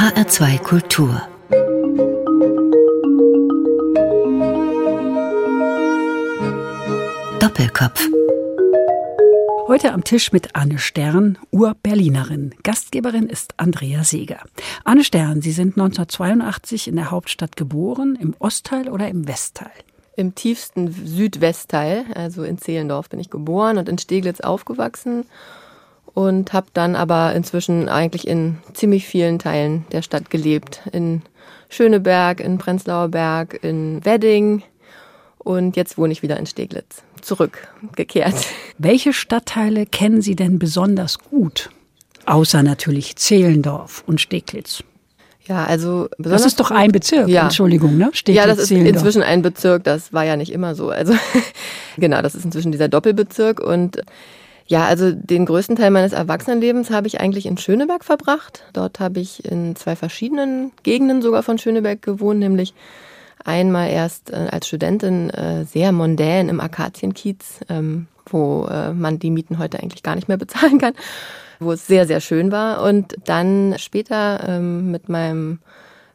HR2 Kultur Doppelkopf Heute am Tisch mit Anne Stern, Ur-Berlinerin. Gastgeberin ist Andrea Seeger. Anne Stern, Sie sind 1982 in der Hauptstadt geboren, im Ostteil oder im Westteil? Im tiefsten Südwestteil, also in Zehlendorf bin ich geboren und in Steglitz aufgewachsen und habe dann aber inzwischen eigentlich in ziemlich vielen Teilen der Stadt gelebt. In Schöneberg, in Prenzlauer Berg, in Wedding und jetzt wohne ich wieder in Steglitz. Zurückgekehrt. Welche Stadtteile kennen Sie denn besonders gut? Außer natürlich Zehlendorf und Steglitz. Ja, also das ist doch ein Bezirk, ja. Entschuldigung, ne? Steglitz, ja, das ist Zehlendorf. inzwischen ein Bezirk, das war ja nicht immer so. Also genau, das ist inzwischen dieser Doppelbezirk und ja, also den größten Teil meines Erwachsenenlebens habe ich eigentlich in Schöneberg verbracht. Dort habe ich in zwei verschiedenen Gegenden sogar von Schöneberg gewohnt, nämlich einmal erst äh, als Studentin äh, sehr mondän im Akazienkiez, ähm, wo äh, man die Mieten heute eigentlich gar nicht mehr bezahlen kann, wo es sehr, sehr schön war. Und dann später ähm, mit meinem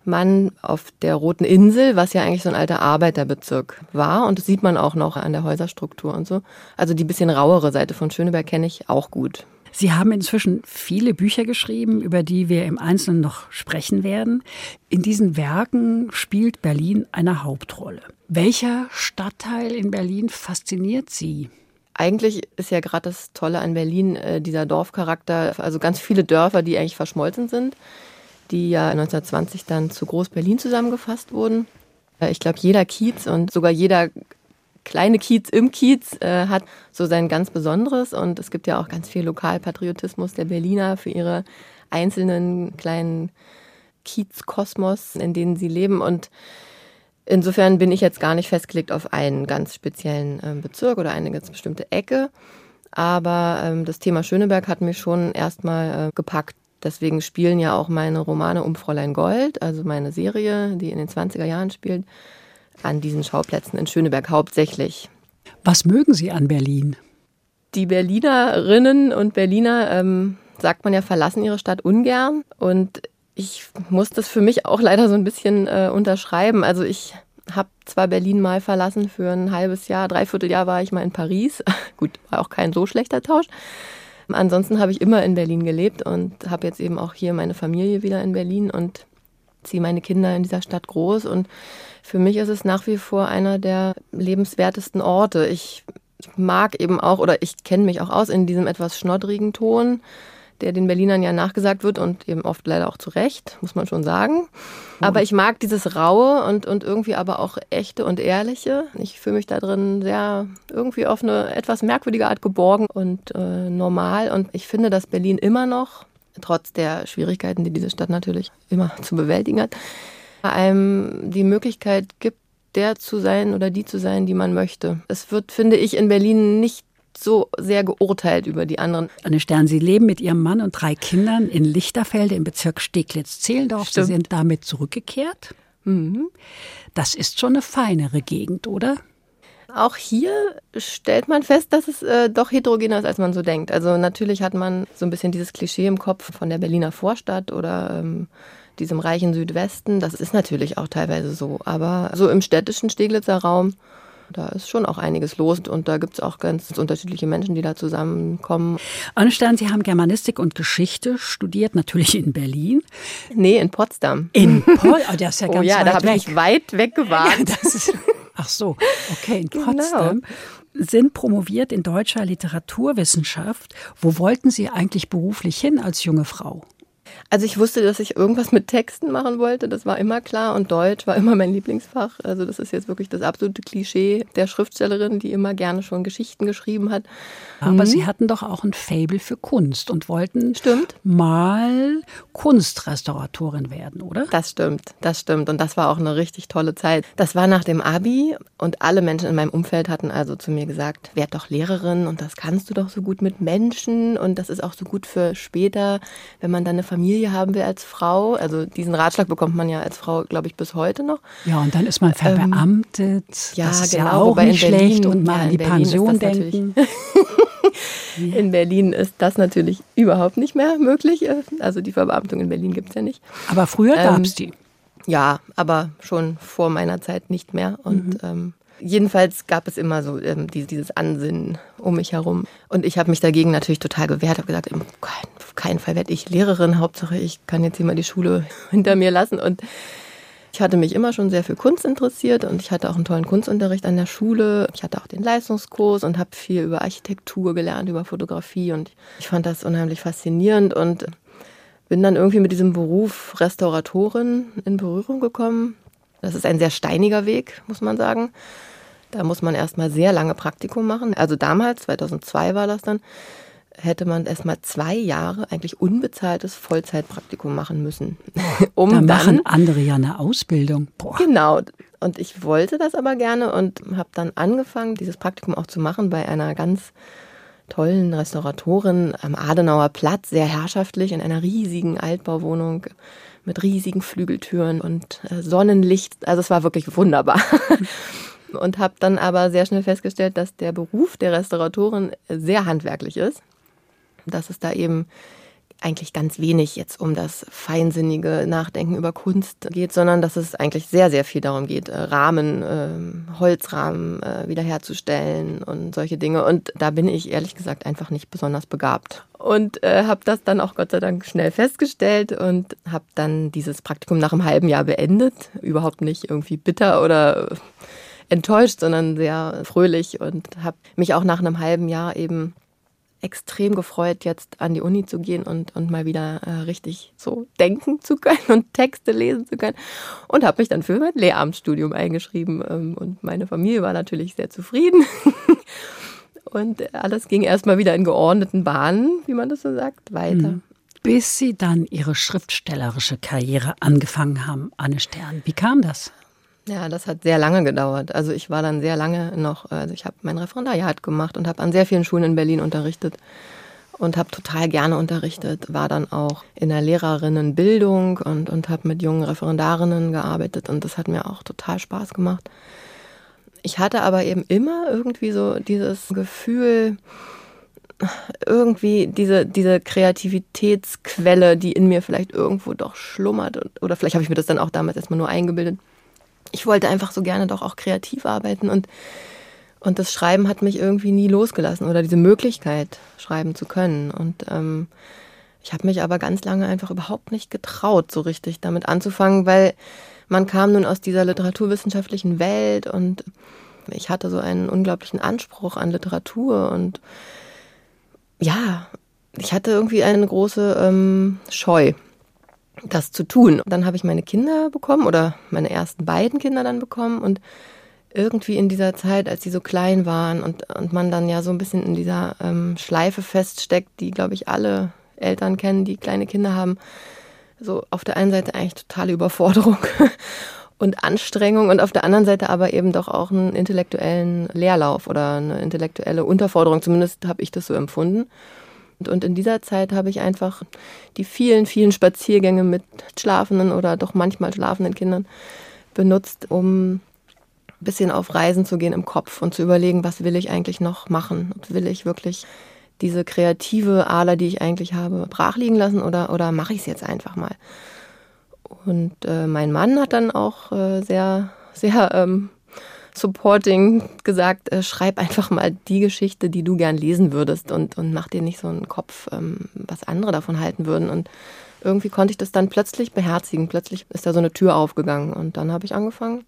Mann auf der Roten Insel, was ja eigentlich so ein alter Arbeiterbezirk war. Und das sieht man auch noch an der Häuserstruktur und so. Also die bisschen rauere Seite von Schöneberg kenne ich auch gut. Sie haben inzwischen viele Bücher geschrieben, über die wir im Einzelnen noch sprechen werden. In diesen Werken spielt Berlin eine Hauptrolle. Welcher Stadtteil in Berlin fasziniert Sie? Eigentlich ist ja gerade das Tolle an Berlin äh, dieser Dorfcharakter, also ganz viele Dörfer, die eigentlich verschmolzen sind die ja 1920 dann zu Groß-Berlin zusammengefasst wurden. Äh, ich glaube, jeder Kiez und sogar jeder kleine Kiez im Kiez äh, hat so sein ganz Besonderes. Und es gibt ja auch ganz viel Lokalpatriotismus der Berliner für ihre einzelnen kleinen Kiezkosmos, in denen sie leben. Und insofern bin ich jetzt gar nicht festgelegt auf einen ganz speziellen äh, Bezirk oder eine ganz bestimmte Ecke, aber ähm, das Thema Schöneberg hat mich schon erstmal äh, gepackt Deswegen spielen ja auch meine Romane um Fräulein Gold, also meine Serie, die in den 20er Jahren spielt, an diesen Schauplätzen in Schöneberg hauptsächlich. Was mögen Sie an Berlin? Die Berlinerinnen und Berliner, ähm, sagt man ja, verlassen ihre Stadt ungern. Und ich muss das für mich auch leider so ein bisschen äh, unterschreiben. Also ich habe zwar Berlin mal verlassen für ein halbes Jahr, dreiviertel Jahr war ich mal in Paris. Gut, war auch kein so schlechter Tausch. Ansonsten habe ich immer in Berlin gelebt und habe jetzt eben auch hier meine Familie wieder in Berlin und ziehe meine Kinder in dieser Stadt groß. Und für mich ist es nach wie vor einer der lebenswertesten Orte. Ich mag eben auch oder ich kenne mich auch aus in diesem etwas schnoddrigen Ton der den Berlinern ja nachgesagt wird und eben oft leider auch zu Recht, muss man schon sagen. Aber ich mag dieses Raue und, und irgendwie aber auch echte und ehrliche. Ich fühle mich da drin sehr irgendwie auf eine etwas merkwürdige Art geborgen und äh, normal. Und ich finde, dass Berlin immer noch, trotz der Schwierigkeiten, die diese Stadt natürlich immer zu bewältigen hat, einem die Möglichkeit gibt, der zu sein oder die zu sein, die man möchte. Es wird, finde ich, in Berlin nicht so sehr geurteilt über die anderen. Anne Stern, Sie leben mit Ihrem Mann und drei Kindern in Lichterfelde im Bezirk Steglitz-Zehlendorf. Sie sind damit zurückgekehrt. Mhm. Das ist schon eine feinere Gegend, oder? Auch hier stellt man fest, dass es äh, doch heterogener ist, als man so denkt. Also natürlich hat man so ein bisschen dieses Klischee im Kopf von der Berliner Vorstadt oder ähm, diesem reichen Südwesten. Das ist natürlich auch teilweise so. Aber so im städtischen Steglitzer Raum da ist schon auch einiges los und da gibt es auch ganz unterschiedliche Menschen, die da zusammenkommen. Anne Stern, Sie haben Germanistik und Geschichte studiert, natürlich in Berlin. Nee, in Potsdam. In Potsdam? Oh, das ist ja ganz oh ja, weit da habe ich weit weg gewagt. Ja, ist, ach so, okay, in genau. Potsdam. Genau sind promoviert in deutscher Literaturwissenschaft. Wo wollten Sie eigentlich beruflich hin als junge Frau? Also ich wusste, dass ich irgendwas mit Texten machen wollte, das war immer klar und Deutsch war immer mein Lieblingsfach. Also das ist jetzt wirklich das absolute Klischee der Schriftstellerin, die immer gerne schon Geschichten geschrieben hat. Aber mhm. Sie hatten doch auch ein Fable für Kunst und wollten stimmt. mal Kunstrestauratorin werden, oder? Das stimmt, das stimmt und das war auch eine richtig tolle Zeit. Das war nach dem Abi und alle Menschen in meinem Umfeld hatten also zu mir gesagt, werd doch Lehrerin und das kannst du doch so gut mit Menschen und das ist auch so gut für später, wenn man dann eine Familie haben will als Frau. Also diesen Ratschlag bekommt man ja als Frau, glaube ich, bis heute noch. Ja, und dann ist man verbeamtet. Ähm, ja, das ist genau, ja auch nicht schlecht und mal ja, an die Berlin Pension denken. In Berlin ist das natürlich überhaupt nicht mehr möglich. Also die Verbeamtung in Berlin gibt es ja nicht. Aber früher gab es ähm, die. Ja, aber schon vor meiner Zeit nicht mehr. Und mhm. ähm, jedenfalls gab es immer so ähm, dieses Ansinnen um mich herum. Und ich habe mich dagegen natürlich total gewehrt, habe gesagt, auf keinen Fall werde ich Lehrerin. Hauptsache, ich kann jetzt hier mal die Schule hinter mir lassen. Und ich hatte mich immer schon sehr für Kunst interessiert und ich hatte auch einen tollen Kunstunterricht an der Schule. Ich hatte auch den Leistungskurs und habe viel über Architektur gelernt, über Fotografie und ich fand das unheimlich faszinierend und bin dann irgendwie mit diesem Beruf Restauratorin in Berührung gekommen. Das ist ein sehr steiniger Weg, muss man sagen. Da muss man erstmal sehr lange Praktikum machen. Also damals, 2002 war das dann, hätte man erstmal zwei Jahre eigentlich unbezahltes Vollzeitpraktikum machen müssen. um da machen dann, andere ja eine Ausbildung. Boah. Genau. Und ich wollte das aber gerne und habe dann angefangen, dieses Praktikum auch zu machen bei einer ganz tollen Restauratorin am Adenauer Platz, sehr herrschaftlich, in einer riesigen Altbauwohnung mit riesigen Flügeltüren und äh, Sonnenlicht. Also es war wirklich wunderbar. und habe dann aber sehr schnell festgestellt, dass der Beruf der Restauratorin sehr handwerklich ist dass es da eben eigentlich ganz wenig jetzt um das feinsinnige Nachdenken über Kunst geht, sondern dass es eigentlich sehr, sehr viel darum geht, äh, Rahmen, äh, Holzrahmen äh, wiederherzustellen und solche Dinge. Und da bin ich ehrlich gesagt einfach nicht besonders begabt. Und äh, habe das dann auch Gott sei Dank schnell festgestellt und habe dann dieses Praktikum nach einem halben Jahr beendet. Überhaupt nicht irgendwie bitter oder enttäuscht, sondern sehr fröhlich und habe mich auch nach einem halben Jahr eben extrem gefreut, jetzt an die Uni zu gehen und, und mal wieder äh, richtig so denken zu können und Texte lesen zu können. Und habe mich dann für mein Lehramtsstudium eingeschrieben. Ähm, und meine Familie war natürlich sehr zufrieden. und alles ging erstmal wieder in geordneten Bahnen, wie man das so sagt, weiter. Mhm. Bis Sie dann Ihre schriftstellerische Karriere angefangen haben, Anne Stern. Wie kam das? Ja, das hat sehr lange gedauert. Also ich war dann sehr lange noch, also ich habe mein Referendariat gemacht und habe an sehr vielen Schulen in Berlin unterrichtet und habe total gerne unterrichtet, war dann auch in der Lehrerinnenbildung und, und habe mit jungen Referendarinnen gearbeitet und das hat mir auch total Spaß gemacht. Ich hatte aber eben immer irgendwie so dieses Gefühl, irgendwie diese, diese Kreativitätsquelle, die in mir vielleicht irgendwo doch schlummert oder vielleicht habe ich mir das dann auch damals erstmal nur eingebildet ich wollte einfach so gerne doch auch kreativ arbeiten und, und das Schreiben hat mich irgendwie nie losgelassen oder diese Möglichkeit, schreiben zu können. Und ähm, ich habe mich aber ganz lange einfach überhaupt nicht getraut, so richtig damit anzufangen, weil man kam nun aus dieser literaturwissenschaftlichen Welt und ich hatte so einen unglaublichen Anspruch an Literatur und ja, ich hatte irgendwie eine große ähm, Scheu das zu tun. Dann habe ich meine Kinder bekommen oder meine ersten beiden Kinder dann bekommen und irgendwie in dieser Zeit, als sie so klein waren und, und man dann ja so ein bisschen in dieser ähm, Schleife feststeckt, die, glaube ich, alle Eltern kennen, die kleine Kinder haben, so auf der einen Seite eigentlich totale Überforderung und Anstrengung und auf der anderen Seite aber eben doch auch einen intellektuellen Leerlauf oder eine intellektuelle Unterforderung. Zumindest habe ich das so empfunden. Und in dieser Zeit habe ich einfach die vielen, vielen Spaziergänge mit schlafenden oder doch manchmal schlafenden Kindern benutzt, um ein bisschen auf Reisen zu gehen im Kopf und zu überlegen, was will ich eigentlich noch machen? Will ich wirklich diese kreative Ader, die ich eigentlich habe, brach liegen lassen oder, oder mache ich es jetzt einfach mal? Und äh, mein Mann hat dann auch äh, sehr, sehr ähm, Supporting gesagt, äh, schreib einfach mal die Geschichte, die du gern lesen würdest und, und mach dir nicht so einen Kopf, ähm, was andere davon halten würden. Und irgendwie konnte ich das dann plötzlich beherzigen. Plötzlich ist da so eine Tür aufgegangen und dann habe ich angefangen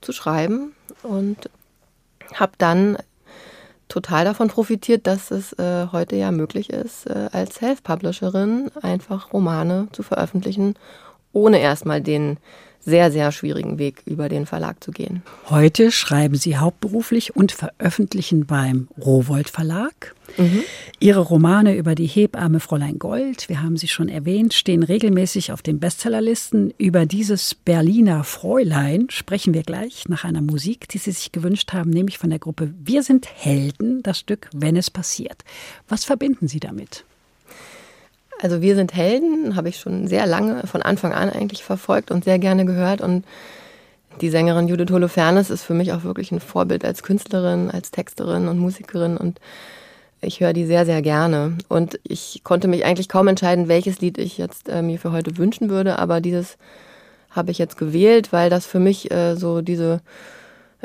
zu schreiben und habe dann total davon profitiert, dass es äh, heute ja möglich ist, äh, als Self-Publisherin einfach Romane zu veröffentlichen, ohne erstmal den sehr, sehr schwierigen Weg über den Verlag zu gehen. Heute schreiben Sie hauptberuflich und veröffentlichen beim Rowold Verlag. Mhm. Ihre Romane über die Hebamme Fräulein Gold, wir haben sie schon erwähnt, stehen regelmäßig auf den Bestsellerlisten. Über dieses Berliner Fräulein sprechen wir gleich nach einer Musik, die Sie sich gewünscht haben, nämlich von der Gruppe Wir sind Helden, das Stück Wenn es passiert. Was verbinden Sie damit? Also wir sind Helden, habe ich schon sehr lange, von Anfang an eigentlich verfolgt und sehr gerne gehört. Und die Sängerin Judith Holofernes ist für mich auch wirklich ein Vorbild als Künstlerin, als Texterin und Musikerin. Und Ich höre die sehr, sehr gerne. Und ich konnte mich eigentlich kaum entscheiden, welches Lied ich jetzt äh, mir für heute wünschen würde. Aber dieses habe ich jetzt gewählt, weil das für mich äh, so diese,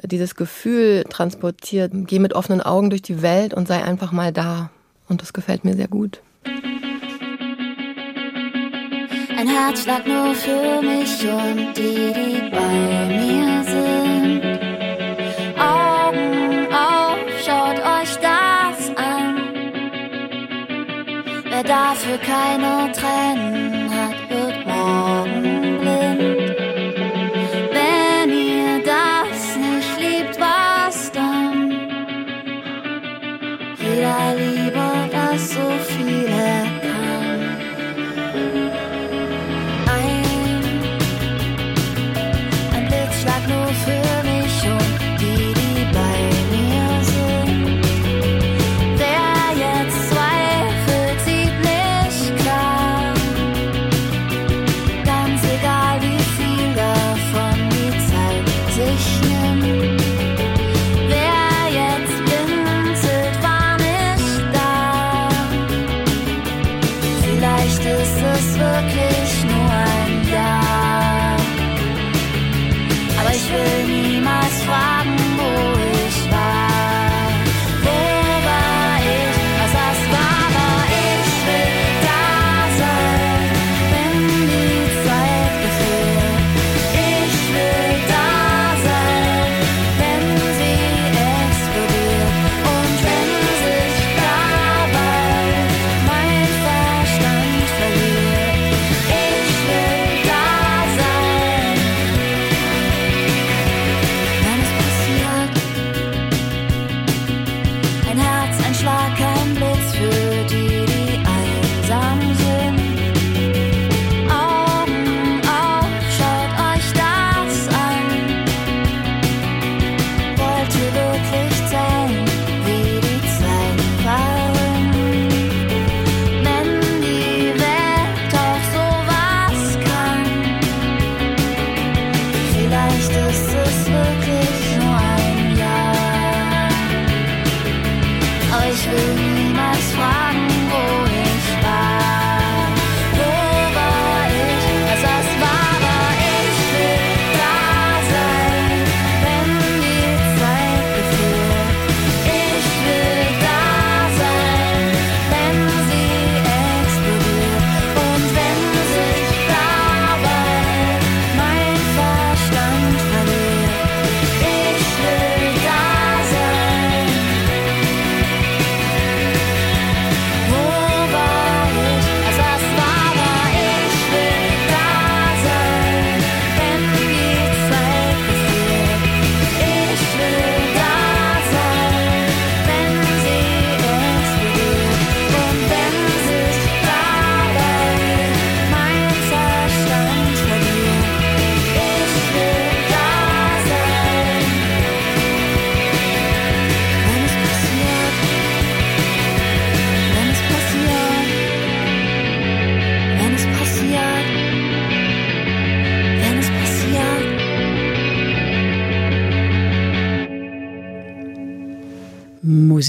dieses Gefühl transportiert. Geh mit offenen Augen durch die Welt und sei einfach mal da. Und das gefällt mir sehr gut. Ein Herzschlag nur für mich und die, die bei mir sind. Augen auf, schaut euch das an. Wer dafür keine Tränen hat, wird morgen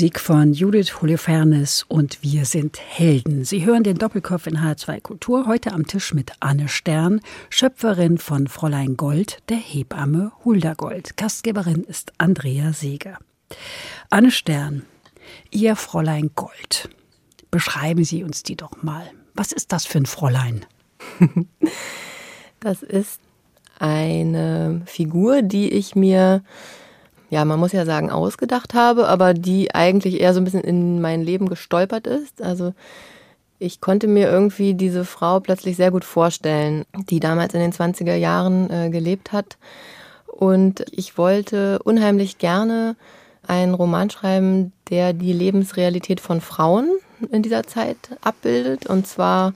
Musik von Judith Holofernes und Wir sind Helden. Sie hören den Doppelkopf in H2 Kultur, heute am Tisch mit Anne Stern, Schöpferin von Fräulein Gold, der Hebamme Hulda Gold. Gastgeberin ist Andrea Seeger. Anne Stern, Ihr Fräulein Gold. Beschreiben Sie uns die doch mal. Was ist das für ein Fräulein? Das ist eine Figur, die ich mir ja, man muss ja sagen, ausgedacht habe, aber die eigentlich eher so ein bisschen in mein Leben gestolpert ist. Also ich konnte mir irgendwie diese Frau plötzlich sehr gut vorstellen, die damals in den 20er Jahren äh, gelebt hat. Und ich wollte unheimlich gerne einen Roman schreiben, der die Lebensrealität von Frauen in dieser Zeit abbildet. Und zwar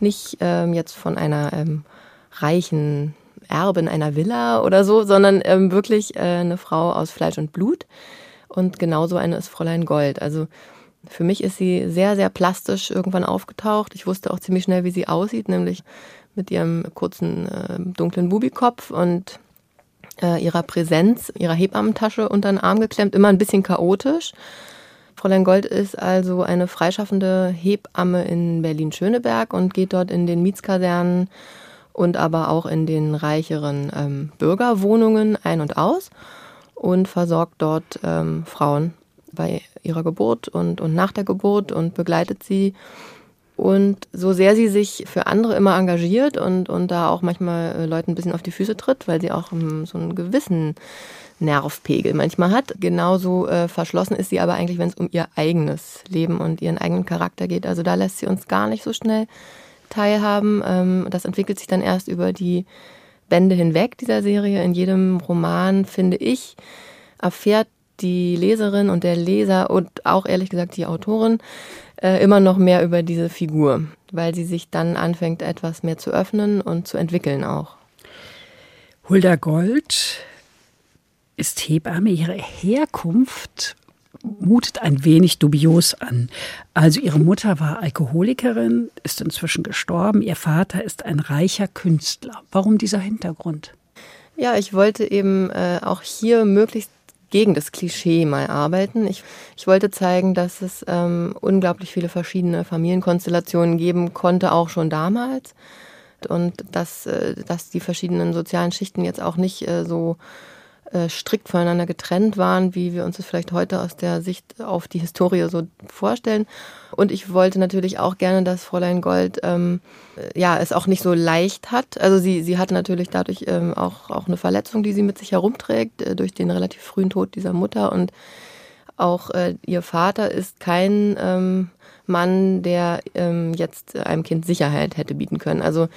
nicht ähm, jetzt von einer ähm, reichen Erbin einer Villa oder so, sondern ähm, wirklich äh, eine Frau aus Fleisch und Blut. Und genauso eine ist Fräulein Gold. Also für mich ist sie sehr, sehr plastisch irgendwann aufgetaucht. Ich wusste auch ziemlich schnell, wie sie aussieht, nämlich mit ihrem kurzen, äh, dunklen Bubikopf und äh, ihrer Präsenz, ihrer Hebammentasche unter den Arm geklemmt, immer ein bisschen chaotisch. Fräulein Gold ist also eine freischaffende Hebamme in Berlin-Schöneberg und geht dort in den Mietskasernen und aber auch in den reicheren ähm, Bürgerwohnungen ein und aus und versorgt dort ähm, Frauen bei ihrer Geburt und, und nach der Geburt und begleitet sie. Und so sehr sie sich für andere immer engagiert und, und da auch manchmal äh, Leuten ein bisschen auf die Füße tritt, weil sie auch um, so einen gewissen Nervpegel manchmal hat. Genauso äh, verschlossen ist sie aber eigentlich, wenn es um ihr eigenes Leben und ihren eigenen Charakter geht. Also da lässt sie uns gar nicht so schnell teilhaben. Ähm, das entwickelt sich dann erst über die Bände hinweg dieser Serie. In jedem Roman, finde ich, erfährt die Leserin und der Leser und auch ehrlich gesagt die Autorin äh, immer noch mehr über diese Figur, weil sie sich dann anfängt, etwas mehr zu öffnen und zu entwickeln auch. Hulda Gold ist Hebamme. Ihre Herkunft mutet ein wenig dubios an. Also ihre Mutter war Alkoholikerin, ist inzwischen gestorben. Ihr Vater ist ein reicher Künstler. Warum dieser Hintergrund? Ja, ich wollte eben äh, auch hier möglichst gegen das Klischee mal arbeiten. Ich, ich wollte zeigen, dass es ähm, unglaublich viele verschiedene Familienkonstellationen geben konnte, auch schon damals. Und dass, äh, dass die verschiedenen sozialen Schichten jetzt auch nicht äh, so äh, strikt voneinander getrennt waren, wie wir uns das vielleicht heute aus der Sicht auf die Historie so vorstellen. Und ich wollte natürlich auch gerne, dass Fräulein Gold ähm, äh, ja es auch nicht so leicht hat. Also sie, sie hat natürlich dadurch ähm, auch, auch eine Verletzung, die sie mit sich herumträgt, äh, durch den relativ frühen Tod dieser Mutter. Und auch äh, ihr Vater ist kein ähm, Mann, der ähm, jetzt einem Kind Sicherheit hätte bieten können. Also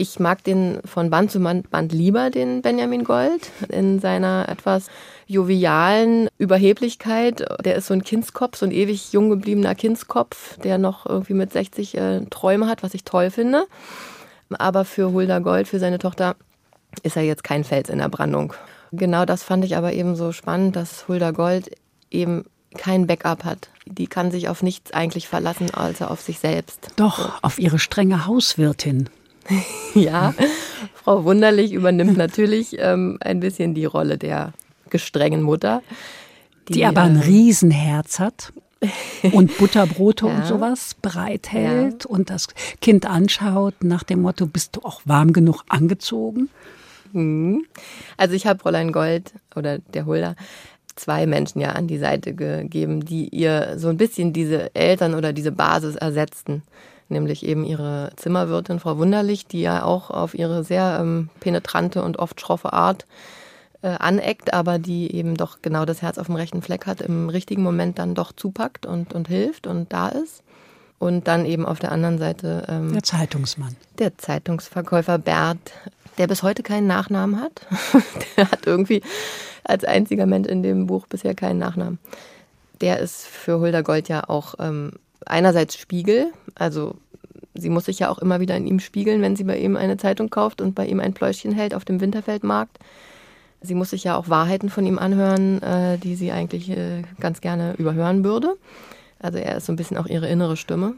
ich mag den von Band zu Band lieber, den Benjamin Gold, in seiner etwas jovialen Überheblichkeit. Der ist so ein Kindskopf, so ein ewig jung gebliebener Kindskopf, der noch irgendwie mit 60 äh, Träume hat, was ich toll finde. Aber für Hulda Gold, für seine Tochter, ist er jetzt kein Fels in der Brandung. Genau das fand ich aber eben so spannend, dass Hulda Gold eben kein Backup hat. Die kann sich auf nichts eigentlich verlassen, außer auf sich selbst. Doch, auf ihre strenge Hauswirtin. ja, Frau Wunderlich übernimmt natürlich ähm, ein bisschen die Rolle der gestrengen Mutter. Die, die aber ein ähm, Riesenherz hat und Butterbrote ja. und sowas bereithält ja. und das Kind anschaut nach dem Motto, bist du auch warm genug angezogen? Mhm. Also ich habe Fräulein Gold oder der Hulda zwei Menschen ja an die Seite gegeben, die ihr so ein bisschen diese Eltern oder diese Basis ersetzten nämlich eben ihre Zimmerwirtin Frau Wunderlich, die ja auch auf ihre sehr ähm, penetrante und oft schroffe Art äh, aneckt, aber die eben doch genau das Herz auf dem rechten Fleck hat, im richtigen Moment dann doch zupackt und, und hilft und da ist. Und dann eben auf der anderen Seite ähm, der Zeitungsmann. Der Zeitungsverkäufer Bert, der bis heute keinen Nachnamen hat. der hat irgendwie als einziger Mensch in dem Buch bisher keinen Nachnamen. Der ist für Hulda Gold ja auch ähm, einerseits Spiegel, also sie muss sich ja auch immer wieder in ihm spiegeln, wenn sie bei ihm eine Zeitung kauft und bei ihm ein Pläuschchen hält auf dem Winterfeldmarkt. Sie muss sich ja auch Wahrheiten von ihm anhören, äh, die sie eigentlich äh, ganz gerne überhören würde. Also er ist so ein bisschen auch ihre innere Stimme.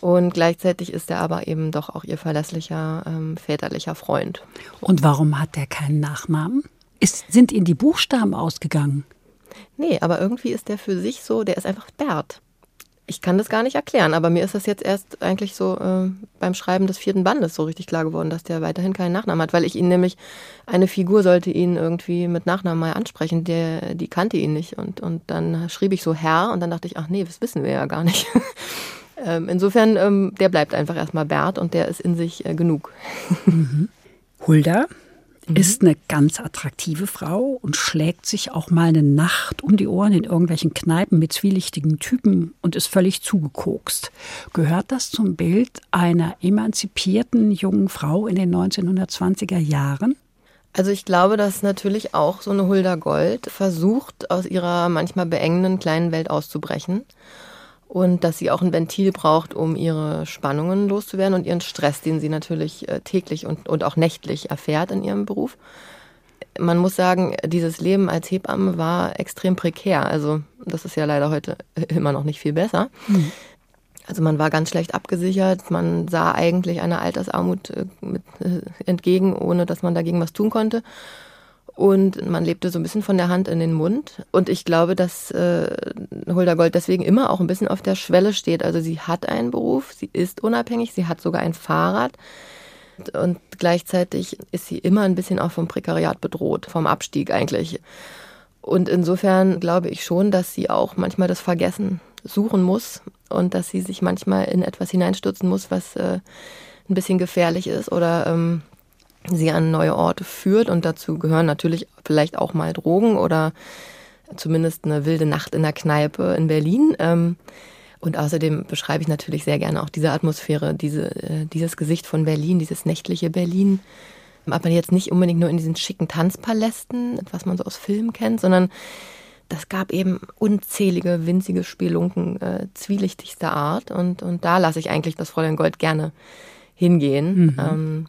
Und gleichzeitig ist er aber eben doch auch ihr verlässlicher ähm, väterlicher Freund. Und warum hat er keinen Nachnamen? Ist, sind ihm die Buchstaben ausgegangen? Nee, aber irgendwie ist der für sich so, der ist einfach Bert. Ich kann das gar nicht erklären, aber mir ist das jetzt erst eigentlich so äh, beim Schreiben des vierten Bandes so richtig klar geworden, dass der weiterhin keinen Nachnamen hat, weil ich ihn nämlich, eine Figur sollte ihn irgendwie mit Nachnamen mal ansprechen, der, die kannte ihn nicht. Und, und dann schrieb ich so Herr und dann dachte ich, ach nee, das wissen wir ja gar nicht. ähm, insofern, ähm, der bleibt einfach erstmal Bert und der ist in sich äh, genug. Mhm. Hulda, mhm. ist eine ganz attraktive Frau und schlägt sich auch mal eine Nacht um die Ohren in irgendwelchen Kneipen mit zwielichtigen Typen und ist völlig zugekokst. Gehört das zum Bild einer emanzipierten jungen Frau in den 1920er Jahren? Also ich glaube, dass natürlich auch so eine Hulda Gold versucht, aus ihrer manchmal beengenden kleinen Welt auszubrechen und dass sie auch ein Ventil braucht, um ihre Spannungen loszuwerden und ihren Stress, den sie natürlich äh, täglich und, und auch nächtlich erfährt in ihrem Beruf. Man muss sagen, dieses Leben als Hebamme war extrem prekär. Also das ist ja leider heute immer noch nicht viel besser. Mhm. Also man war ganz schlecht abgesichert, man sah eigentlich einer Altersarmut äh, äh, entgegen, ohne dass man dagegen was tun konnte. Und man lebte so ein bisschen von der Hand in den Mund. Und ich glaube, dass äh, Hulda Gold deswegen immer auch ein bisschen auf der Schwelle steht. Also sie hat einen Beruf, sie ist unabhängig, sie hat sogar ein Fahrrad. Und gleichzeitig ist sie immer ein bisschen auch vom Prekariat bedroht, vom Abstieg eigentlich. Und insofern glaube ich schon, dass sie auch manchmal das Vergessen suchen muss und dass sie sich manchmal in etwas hineinstürzen muss, was äh, ein bisschen gefährlich ist oder ähm, sie an neue Orte führt. Und dazu gehören natürlich vielleicht auch mal Drogen oder zumindest eine wilde Nacht in der Kneipe in Berlin. Ähm, und außerdem beschreibe ich natürlich sehr gerne auch diese Atmosphäre, diese, äh, dieses Gesicht von Berlin, dieses nächtliche Berlin. Aber jetzt nicht unbedingt nur in diesen schicken Tanzpalästen, was man so aus Filmen kennt, sondern das gab eben unzählige winzige Spelunken äh, zwielichtigster Art. Und, und da lasse ich eigentlich das Fräulein Gold gerne hingehen. Mhm. Ähm,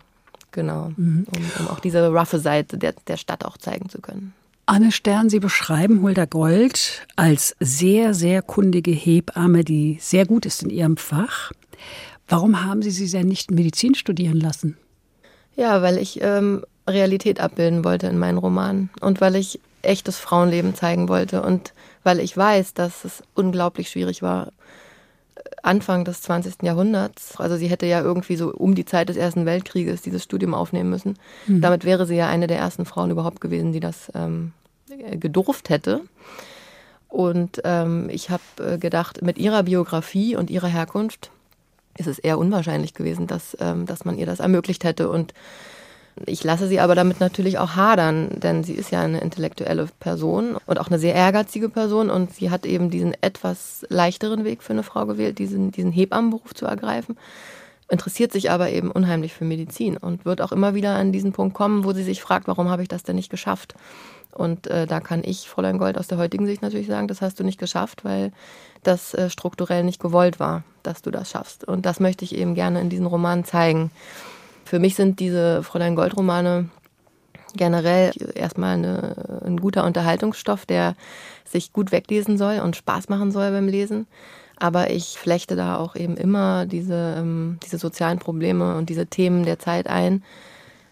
genau, mhm. um, um, auch diese roughe Seite der, der Stadt auch zeigen zu können. Anne Stern, Sie beschreiben Hulda Gold als sehr, sehr kundige Hebamme, die sehr gut ist in ihrem Fach. Warum haben Sie sie denn nicht Medizin studieren lassen? Ja, weil ich ähm, Realität abbilden wollte in meinen Romanen und weil ich echtes Frauenleben zeigen wollte und weil ich weiß, dass es unglaublich schwierig war, Anfang des 20. Jahrhunderts. Also sie hätte ja irgendwie so um die Zeit des Ersten Weltkrieges dieses Studium aufnehmen müssen. Mhm. Damit wäre sie ja eine der ersten Frauen überhaupt gewesen, die das ähm, gedurft hätte. Und ähm, ich habe äh, gedacht, mit ihrer Biografie und ihrer Herkunft ist es eher unwahrscheinlich gewesen, dass, ähm, dass man ihr das ermöglicht hätte. Und ich lasse sie aber damit natürlich auch hadern, denn sie ist ja eine intellektuelle Person und auch eine sehr ehrgeizige Person und sie hat eben diesen etwas leichteren Weg für eine Frau gewählt, diesen, diesen Hebammenberuf zu ergreifen, interessiert sich aber eben unheimlich für Medizin und wird auch immer wieder an diesen Punkt kommen, wo sie sich fragt, warum habe ich das denn nicht geschafft? Und äh, da kann ich, Fräulein Gold, aus der heutigen Sicht natürlich sagen, das hast du nicht geschafft, weil das äh, strukturell nicht gewollt war, dass du das schaffst. Und das möchte ich eben gerne in diesem Roman zeigen. Für mich sind diese Fräulein Gold-Romane generell erstmal eine, ein guter Unterhaltungsstoff, der sich gut weglesen soll und Spaß machen soll beim Lesen. Aber ich flechte da auch eben immer diese, ähm, diese sozialen Probleme und diese Themen der Zeit ein,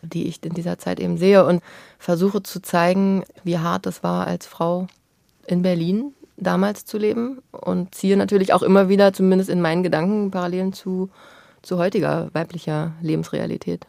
die ich in dieser Zeit eben sehe und versuche zu zeigen, wie hart es war, als Frau in Berlin damals zu leben und ziehe natürlich auch immer wieder, zumindest in meinen Gedanken, Parallelen zu zu heutiger weiblicher Lebensrealität.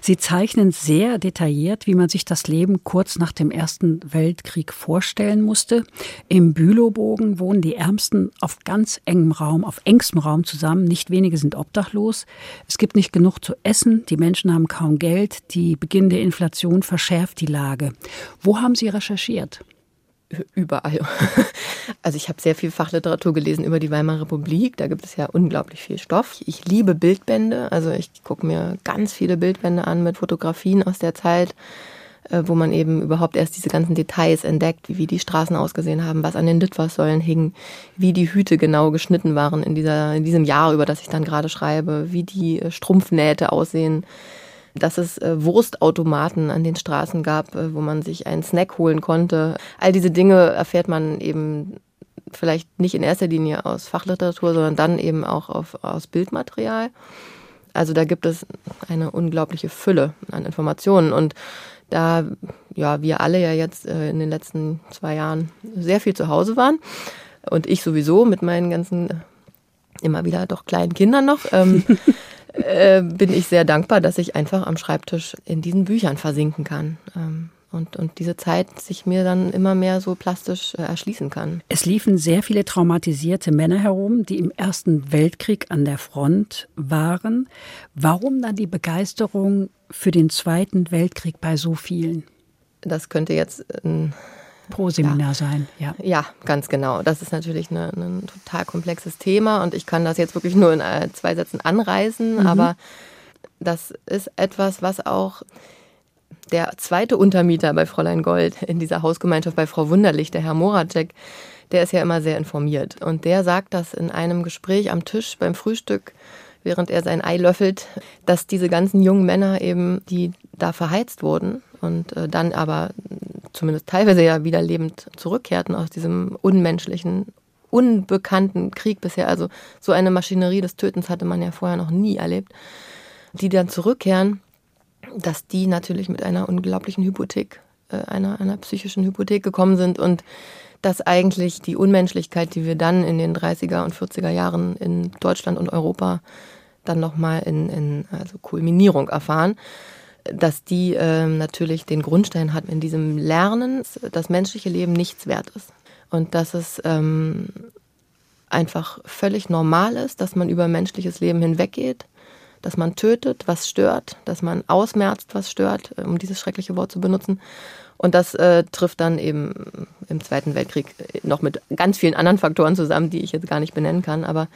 Sie zeichnen sehr detailliert, wie man sich das Leben kurz nach dem Ersten Weltkrieg vorstellen musste. Im Bülowbogen wohnen die Ärmsten auf ganz engem Raum, auf engstem Raum zusammen. Nicht wenige sind obdachlos. Es gibt nicht genug zu essen. Die Menschen haben kaum Geld. Die Beginn der Inflation verschärft die Lage. Wo haben Sie recherchiert? überall. Also ich habe sehr viel Fachliteratur gelesen über die Weimarer Republik. Da gibt es ja unglaublich viel Stoff. Ich liebe Bildbände. Also ich gucke mir ganz viele Bildbände an mit Fotografien aus der Zeit, äh, wo man eben überhaupt erst diese ganzen Details entdeckt, wie, die Straßen ausgesehen haben, was an den Litfaßsäulen hing, wie die Hüte genau geschnitten waren in, dieser, in diesem Jahr, über das ich dann gerade schreibe, wie die äh, Strumpfnähte aussehen dass es äh, Wurstautomaten an den Straßen gab, äh, wo man sich einen Snack holen konnte. All diese Dinge erfährt man eben vielleicht nicht in erster Linie aus Fachliteratur, sondern dann eben auch auf, aus Bildmaterial. Also da gibt es eine unglaubliche Fülle an Informationen und da ja wir alle ja jetzt äh, in den letzten zwei Jahren sehr viel zu Hause waren und ich sowieso mit meinen ganzen immer wieder doch kleinen Kindern noch ähm, äh, bin ich sehr dankbar, dass ich einfach am Schreibtisch in diesen Büchern versinken kann. Ähm, und, und diese Zeit sich mir dann immer mehr so plastisch äh, erschließen kann. Es liefen sehr viele traumatisierte Männer herum, die im Ersten Weltkrieg an der Front waren. Warum dann die Begeisterung für den Zweiten Weltkrieg bei so vielen? Das könnte jetzt ein Pro-Seminar ja. sein, ja. Ja, ganz genau. Das ist natürlich eine, ein total komplexes Thema und ich kann das jetzt wirklich nur in äh, zwei Sätzen anreißen, mhm. aber das ist etwas, was auch der zweite Untermieter bei Fräulein Gold in dieser Hausgemeinschaft bei Frau Wunderlich, der Herr Moracek, der ist ja immer sehr informiert. Und der sagt das in einem Gespräch am Tisch beim Frühstück, während er sein Ei löffelt, dass diese ganzen jungen Männer eben, die da verheizt wurden und äh, dann aber zumindest teilweise ja wieder lebend zurückkehrten aus diesem unmenschlichen, unbekannten Krieg bisher. Also so eine Maschinerie des Tötens hatte man ja vorher noch nie erlebt. Die dann zurückkehren, dass die natürlich mit einer unglaublichen Hypothek äh, einer, einer psychischen Hypothek gekommen sind und dass eigentlich die Unmenschlichkeit, die wir dann in den 30er und 40er Jahren in Deutschland und Europa dann nochmal in, in also Kulminierung erfahren, dass die äh, natürlich den Grundstein hat in diesem Lernen, dass menschliche Leben nichts wert ist. Und dass es ähm, einfach völlig normal ist, dass man über menschliches Leben hinweggeht, dass man tötet, was stört, dass man ausmerzt, was stört, um dieses schreckliche Wort zu benutzen. Und das äh, trifft dann eben im Zweiten Weltkrieg noch mit ganz vielen anderen Faktoren zusammen, die ich jetzt gar nicht benennen kann. Aber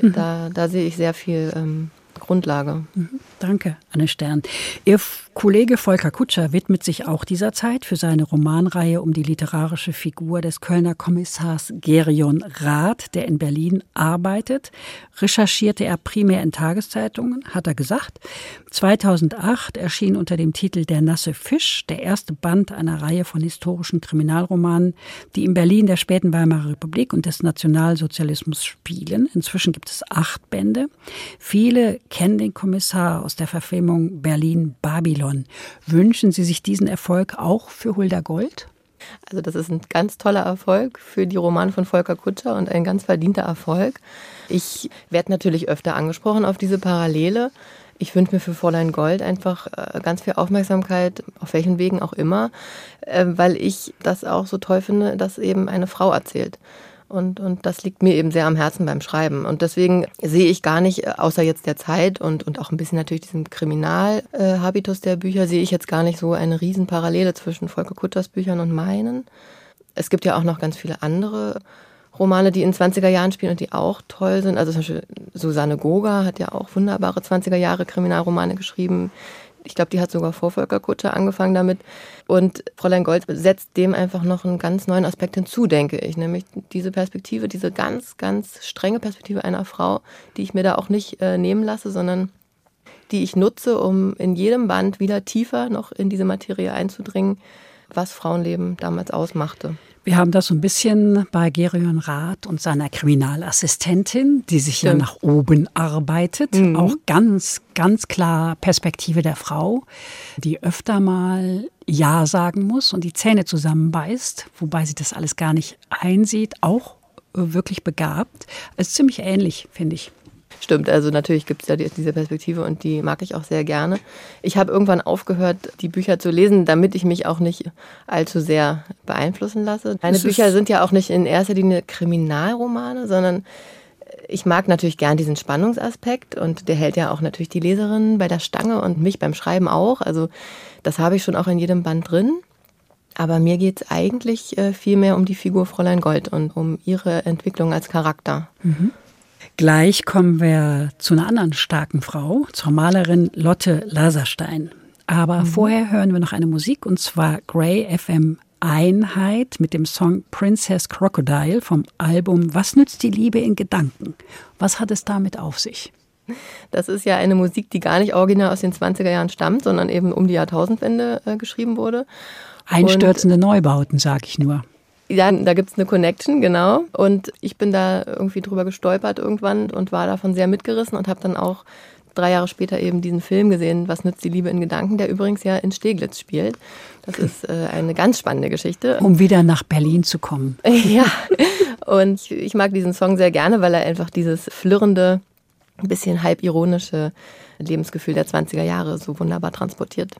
mhm. da, da sehe ich sehr viel ähm, Grundlage. Mhm. Danke, Anne Stern. Ihr Kollege Volker Kutscher widmet sich auch dieser Zeit für seine Romanreihe um die literarische Figur des Kölner Kommissars Gerion Rath, der in Berlin arbeitet. Recherchierte er primär in Tageszeitungen, hat er gesagt. 2008 erschien unter dem Titel Der nasse Fisch der erste Band einer Reihe von historischen Kriminalromanen, die in Berlin der späten Weimarer Republik und des Nationalsozialismus spielen. Inzwischen gibt es acht Bände. Viele kennen den Kommissar aus der Verfilmung Berlin Babylon. Wünschen Sie sich diesen Erfolg auch für Hulda Gold? Also das ist ein ganz toller Erfolg für die Romane von Volker Kutscher und ein ganz verdienter Erfolg. Ich werde natürlich öfter angesprochen auf diese Parallele. Ich wünsche mir für Fräulein Gold einfach äh, ganz viel Aufmerksamkeit, auf welchen Wegen auch immer, äh, weil ich das auch so toll finde, dass eben eine Frau erzählt. Und, und das liegt mir eben sehr am Herzen beim Schreiben. Und deswegen sehe ich gar nicht, äh, außer jetzt der Zeit und, und auch ein bisschen natürlich diesem Kriminalhabitus der Bücher, sehe ich jetzt gar nicht so eine Riesenparallele zwischen Volker Kutters Büchern und meinen. Es gibt ja auch noch ganz viele andere Romane, die in 20er Jahren spielen und die auch toll sind. Also zum Beispiel Susanne Goga hat ja auch wunderbare 20er Jahre Kriminalromane geschrieben. Ich glaube, die hat sogar vor Volker Kutscher angefangen damit. Und Fräulein Gold setzt dem einfach noch einen ganz neuen Aspekt hinzu, denke ich. Nämlich diese Perspektive, diese ganz, ganz strenge Perspektive einer Frau, die ich mir da auch nicht äh, nehmen lasse, sondern die ich nutze, um in jedem Band wieder tiefer noch in diese Materie einzudringen, was Frauenleben damals ausmachte. Wir haben das so ein bisschen bei Gerion Rath und seiner Kriminalassistentin, die sich ja nach oben arbeitet. Mhm. Auch ganz, ganz klar Perspektive der Frau, die öfter mal Ja sagen muss und die Zähne zusammenbeißt, wobei sie das alles gar nicht einsieht, auch wirklich begabt. Es ist ziemlich ähnlich, finde ich. Stimmt, also natürlich gibt es ja diese Perspektive und die mag ich auch sehr gerne. Ich habe irgendwann aufgehört, die Bücher zu lesen, damit ich mich auch nicht allzu sehr beeinflussen lasse. Meine Bücher sind ja auch nicht in erster Linie Kriminalromane, sondern ich mag natürlich gern diesen Spannungsaspekt und der hält ja auch natürlich die Leserin bei der Stange und mich beim Schreiben auch. Also das habe ich schon auch in jedem Band drin. Aber mir geht es eigentlich äh, viel mehr um die Figur Fräulein Gold und um ihre Entwicklung als Charakter. Mhm. Gleich kommen wir zu einer anderen starken Frau, zur Malerin Lotte Laserstein. Aber mhm. vorher hören wir noch eine Musik und zwar Grey FM Einheit mit dem Song Princess Crocodile vom Album Was nützt die Liebe in Gedanken? Was hat es damit auf sich? Das ist ja eine Musik, die gar nicht original aus den 20er Jahren stammt, sondern eben um die Jahrtausendwende äh, geschrieben wurde. Einstürzende und Neubauten, sage ich nur. Ja, da gibt es eine Connection, genau. Und ich bin da irgendwie drüber gestolpert irgendwann und war davon sehr mitgerissen und habe dann auch drei Jahre später eben diesen Film gesehen, Was nützt die Liebe in Gedanken, der übrigens ja in Steglitz spielt. Das ist äh, eine ganz spannende Geschichte. Um wieder nach Berlin zu kommen. ja, und ich mag diesen Song sehr gerne, weil er einfach dieses flirrende, ein bisschen halb ironische Lebensgefühl der 20er Jahre so wunderbar transportiert.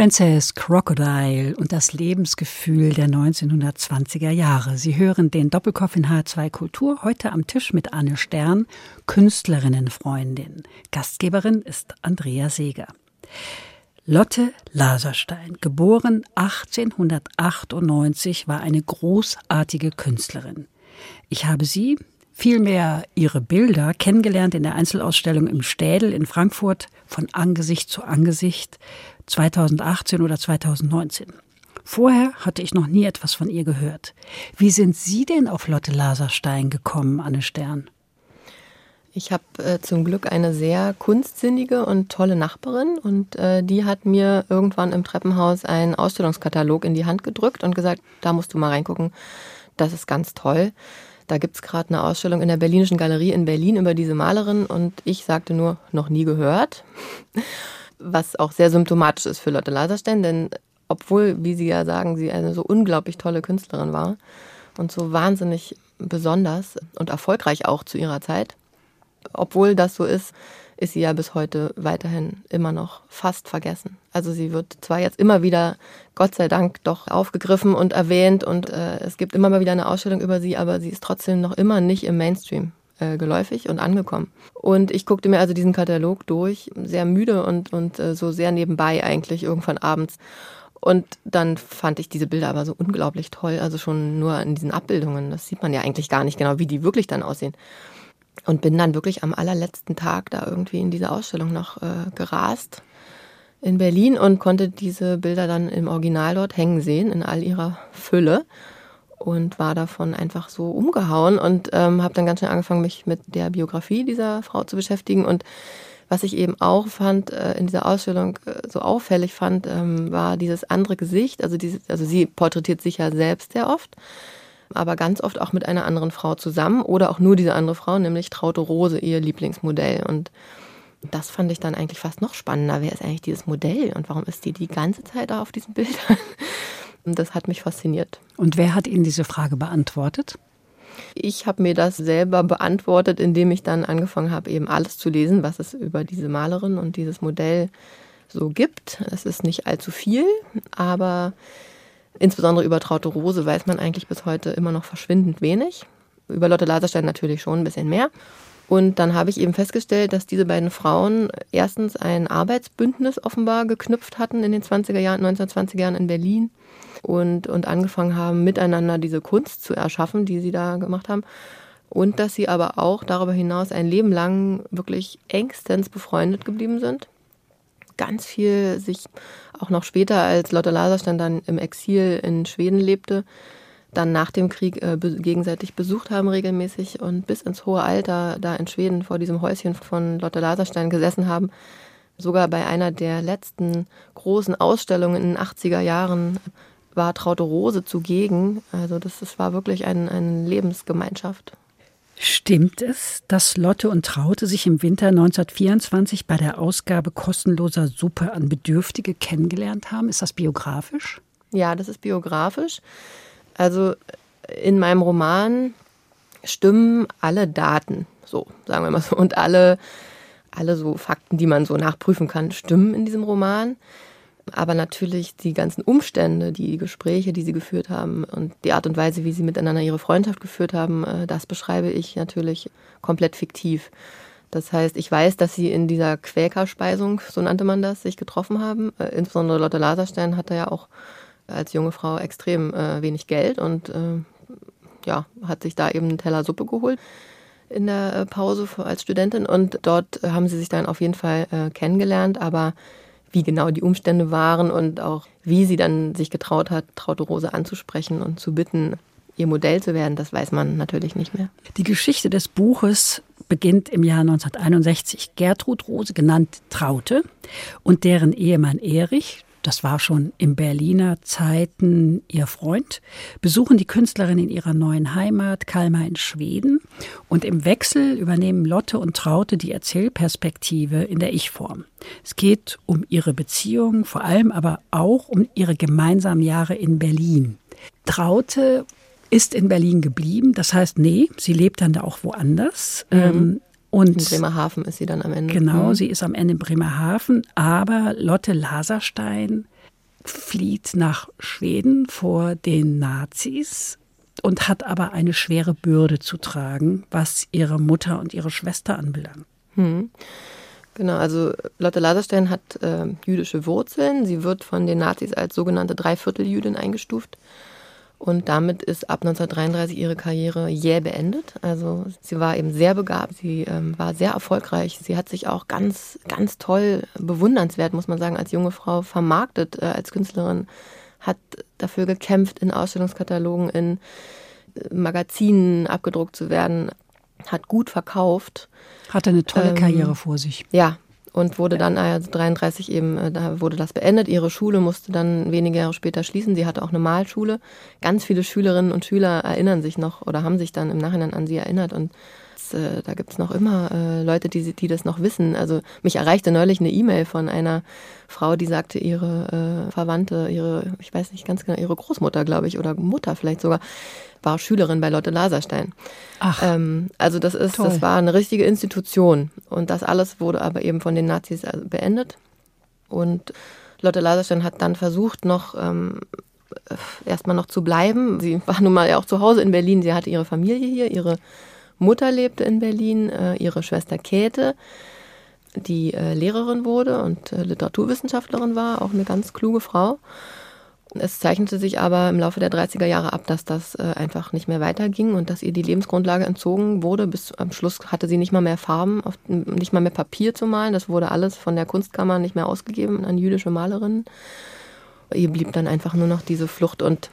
Princess Crocodile und das Lebensgefühl der 1920er Jahre. Sie hören den Doppelkopf in H2 Kultur heute am Tisch mit Anne Stern, Künstlerinnenfreundin. Gastgeberin ist Andrea Seeger. Lotte Laserstein, geboren 1898, war eine großartige Künstlerin. Ich habe sie, vielmehr ihre Bilder, kennengelernt in der Einzelausstellung im Städel in Frankfurt von Angesicht zu Angesicht 2018 oder 2019. Vorher hatte ich noch nie etwas von ihr gehört. Wie sind Sie denn auf Lotte Laserstein gekommen, Anne Stern? Ich habe äh, zum Glück eine sehr kunstsinnige und tolle Nachbarin und äh, die hat mir irgendwann im Treppenhaus einen Ausstellungskatalog in die Hand gedrückt und gesagt, da musst du mal reingucken, das ist ganz toll. Da gibt es gerade eine Ausstellung in der Berlinischen Galerie in Berlin über diese Malerin und ich sagte nur, noch nie gehört. Was auch sehr symptomatisch ist für Lotte Laserstein, denn obwohl, wie Sie ja sagen, sie eine so unglaublich tolle Künstlerin war und so wahnsinnig besonders und erfolgreich auch zu ihrer Zeit, obwohl das so ist, ist sie ja bis heute weiterhin immer noch fast vergessen. Also sie wird zwar jetzt immer wieder, Gott sei Dank, doch aufgegriffen und erwähnt und äh, es gibt immer mal wieder eine Ausstellung über sie, aber sie ist trotzdem noch immer nicht im Mainstream äh, geläufig und angekommen. Und ich guckte mir also diesen Katalog durch, sehr müde und, und äh, so sehr nebenbei eigentlich irgendwann abends. Und dann fand ich diese Bilder aber so unglaublich toll, also schon nur in diesen Abbildungen. Das sieht man ja eigentlich gar nicht genau, wie die wirklich dann aussehen. Und bin dann wirklich am allerletzten Tag da irgendwie in diese Ausstellung noch äh, gerast in Berlin und konnte diese Bilder dann im Original dort hängen sehen, in all ihrer Fülle. Und war davon einfach so umgehauen und ähm, habe dann ganz schnell angefangen, mich mit der Biografie dieser Frau zu beschäftigen. Und was ich eben auch fand, äh, in dieser Ausstellung äh, so auffällig fand, ähm, war dieses andere Gesicht. Also, dieses, also sie porträtiert sich ja selbst sehr oft aber ganz oft auch mit einer anderen Frau zusammen oder auch nur diese andere Frau, nämlich Traute Rose, ihr Lieblingsmodell. Und das fand ich dann eigentlich fast noch spannender. Wer ist eigentlich dieses Modell und warum ist die die ganze Zeit da auf diesen Bildern? Und das hat mich fasziniert. Und wer hat Ihnen diese Frage beantwortet? Ich habe mir das selber beantwortet, indem ich dann angefangen habe, eben alles zu lesen, was es über diese Malerin und dieses Modell so gibt. Es ist nicht allzu viel, aber Insbesondere über Traute Rose weiß man eigentlich bis heute immer noch verschwindend wenig. Über Lotte Laserstein natürlich schon ein bisschen mehr. Und dann habe ich eben festgestellt, dass diese beiden Frauen erstens ein Arbeitsbündnis offenbar geknüpft hatten in den 20er Jahren, 1920er Jahren in Berlin und, und angefangen haben, miteinander diese Kunst zu erschaffen, die sie da gemacht haben. Und dass sie aber auch darüber hinaus ein Leben lang wirklich engstens befreundet geblieben sind ganz viel sich auch noch später, als Lotte Laserstein dann im Exil in Schweden lebte, dann nach dem Krieg äh, gegenseitig besucht haben regelmäßig und bis ins hohe Alter da in Schweden vor diesem Häuschen von Lotte Laserstein gesessen haben. Sogar bei einer der letzten großen Ausstellungen in den 80er Jahren war Traute Rose zugegen. Also das, das war wirklich ein, eine Lebensgemeinschaft. Stimmt es, dass Lotte und Traute sich im Winter 1924 bei der Ausgabe kostenloser Suppe an Bedürftige kennengelernt haben? Ist das biografisch? Ja, das ist biografisch. Also in meinem Roman stimmen alle Daten, so sagen wir mal so, und alle, alle so Fakten, die man so nachprüfen kann, stimmen in diesem Roman. Aber natürlich die ganzen Umstände, die Gespräche, die sie geführt haben und die Art und Weise, wie sie miteinander ihre Freundschaft geführt haben, äh, das beschreibe ich natürlich komplett fiktiv. Das heißt, ich weiß, dass sie in dieser Quäkerspeisung, so nannte man das, sich getroffen haben. Äh, insbesondere Lotte Laserstein hatte ja auch als junge Frau extrem äh, wenig Geld und ja, hat sich da eben einen Teller Suppe geholt in der Pause als Studentin und dort haben sie sich dann auf jeden Fall kennengelernt, aber wie genau die Umstände waren und auch wie sie dann sich getraut hat, Traute Rose anzusprechen und zu bitten, ihr Modell zu werden, das weiß man natürlich nicht mehr. Die Geschichte des Buches beginnt im Jahr 1961. Gertrud Rose, genannt Traute, und deren Ehemann Erich, das war schon in Berliner Zeiten ihr Freund, besuchen die Künstlerin in ihrer neuen Heimat Kalmar in Schweden und im Wechsel übernehmen Lotte und Traute die Erzählperspektive in der Ich-Form. Es geht um ihre Beziehung, vor allem aber auch um ihre gemeinsamen Jahre in Berlin. Traute ist in Berlin geblieben, das heißt, nee, sie lebt dann da auch woanders. Mhm. Ähm, und in Bremerhaven ist sie dann am Ende. Genau, mhm. sie ist am Ende in Bremerhaven. Aber Lotte Laserstein flieht nach Schweden vor den Nazis und hat aber eine schwere Bürde zu tragen, was ihre Mutter und ihre Schwester anbelangt. Hm. Genau, also Lotte Laserstein hat äh, jüdische Wurzeln. Sie wird von den Nazis als sogenannte Dreivierteljüdin eingestuft. Und damit ist ab 1933 ihre Karriere jäh beendet. Also sie war eben sehr begabt, sie ähm, war sehr erfolgreich. Sie hat sich auch ganz, ganz toll, bewundernswert, muss man sagen, als junge Frau vermarktet, äh, als Künstlerin, hat dafür gekämpft, in Ausstellungskatalogen, in äh, Magazinen abgedruckt zu werden, hat gut verkauft. Hatte eine tolle ähm, Karriere vor sich. Ja, und wurde dann also 33 eben, äh, da wurde das beendet. Ihre Schule musste dann wenige Jahre später schließen. Sie hatte auch eine Malschule. Ganz viele Schülerinnen und Schüler erinnern sich noch oder haben sich dann im Nachhinein an sie erinnert und äh, da gibt es noch immer äh, Leute, die, die das noch wissen. Also mich erreichte neulich eine E-Mail von einer Frau, die sagte, ihre äh, Verwandte, ihre, ich weiß nicht ganz genau, ihre Großmutter, glaube ich, oder Mutter vielleicht sogar, war Schülerin bei Lotte Laserstein. Ach, ähm, also das ist, toll. das war eine richtige Institution. Und das alles wurde aber eben von den Nazis äh, beendet. Und Lotte Laserstein hat dann versucht, noch ähm, erstmal noch zu bleiben. Sie war nun mal ja auch zu Hause in Berlin. Sie hatte ihre Familie hier. Ihre Mutter lebte in Berlin, äh, ihre Schwester Käthe, die äh, Lehrerin wurde und äh, Literaturwissenschaftlerin war, auch eine ganz kluge Frau. Es zeichnete sich aber im Laufe der 30er Jahre ab, dass das einfach nicht mehr weiterging und dass ihr die Lebensgrundlage entzogen wurde. Bis am Schluss hatte sie nicht mal mehr Farben, nicht mal mehr Papier zu malen. Das wurde alles von der Kunstkammer nicht mehr ausgegeben an jüdische Malerinnen. Ihr blieb dann einfach nur noch diese Flucht und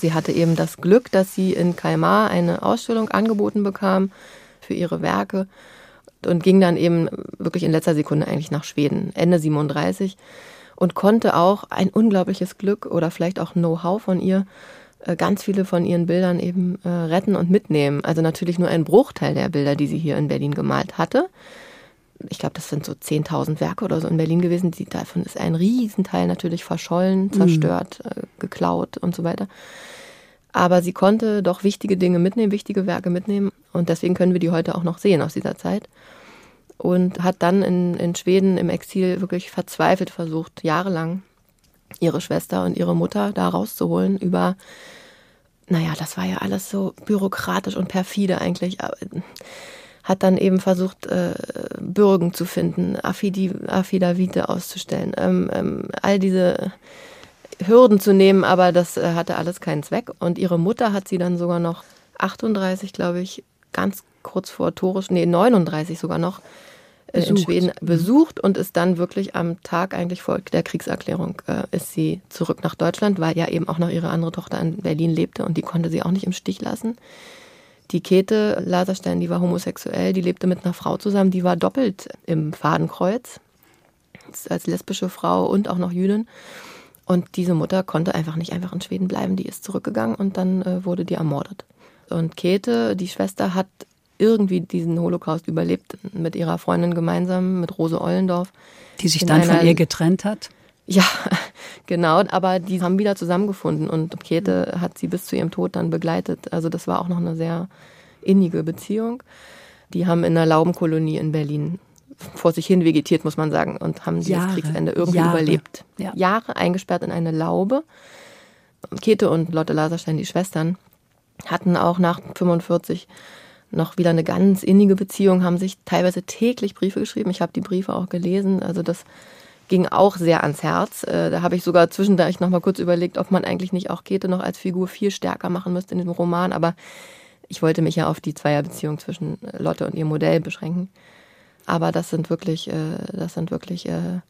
sie hatte eben das Glück, dass sie in Kalmar eine Ausstellung angeboten bekam für ihre Werke und ging dann eben wirklich in letzter Sekunde eigentlich nach Schweden, Ende 37 und konnte auch ein unglaubliches Glück oder vielleicht auch Know-how von ihr äh, ganz viele von ihren Bildern eben äh, retten und mitnehmen. Also natürlich nur ein Bruchteil der Bilder, die sie hier in Berlin gemalt hatte. Ich glaube, das sind so 10.000 Werke oder so in Berlin gewesen. Die, davon ist ein Riesenteil natürlich verschollen, mhm. zerstört, mhm. äh, geklaut und so weiter. Aber sie konnte doch wichtige Dinge mitnehmen, wichtige Werke mitnehmen. Und deswegen können wir die heute auch noch sehen aus dieser Zeit und hat dann in, in Schweden im Exil wirklich verzweifelt versucht, jahrelang ihre Schwester und ihre Mutter da rauszuholen über, naja, das war ja alles so bürokratisch und perfide eigentlich. Hat dann eben versucht, äh, Bürgen zu finden, Affidavite auszustellen, ähm, ähm, all diese Hürden zu nehmen, aber das äh, hatte alles keinen Zweck. Und ihre Mutter hat sie dann sogar noch 38, glaube ich, ganz kurz vor Torisch, nee, 39 sogar noch, äh, in Schweden mhm. besucht und ist dann wirklich am Tag eigentlich vor der Kriegserklärung äh, ist sie zurück nach Deutschland, weil ja eben auch noch ihre andere Tochter in Berlin lebte und die konnte sie auch nicht im Stich lassen. Die Käthe Laserstein, die war homosexuell, die lebte mit einer Frau zusammen, die war doppelt im Fadenkreuz als lesbische Frau und auch noch Jüdin. Und diese Mutter konnte einfach nicht einfach in Schweden bleiben, die ist zurückgegangen und dann äh, wurde die ermordet. Und Käthe, die Schwester, hat irgendwie diesen Holocaust überlebt mit ihrer Freundin gemeinsam, mit Rose Ollendorf. Die sich dann von ihr getrennt hat? Ja, genau, aber die haben wieder zusammengefunden und Käthe hat sie bis zu ihrem Tod dann begleitet. Also das war auch noch eine sehr innige Beziehung. Die haben in einer Laubenkolonie in Berlin vor sich hin vegetiert, muss man sagen, und haben dieses Kriegsende irgendwie Jahre. überlebt. Ja. Jahre eingesperrt in eine Laube. Käthe und Lotte Laserstein, die Schwestern, hatten auch nach 45 noch wieder eine ganz innige Beziehung, haben sich teilweise täglich Briefe geschrieben. Ich habe die Briefe auch gelesen. Also das ging auch sehr ans Herz. Äh, da habe ich sogar zwischendurch noch mal kurz überlegt, ob man eigentlich nicht auch Käthe noch als Figur viel stärker machen müsste in dem Roman. Aber ich wollte mich ja auf die Zweierbeziehung zwischen Lotte und ihr Modell beschränken. Aber das sind wirklich, äh, das sind wirklich äh,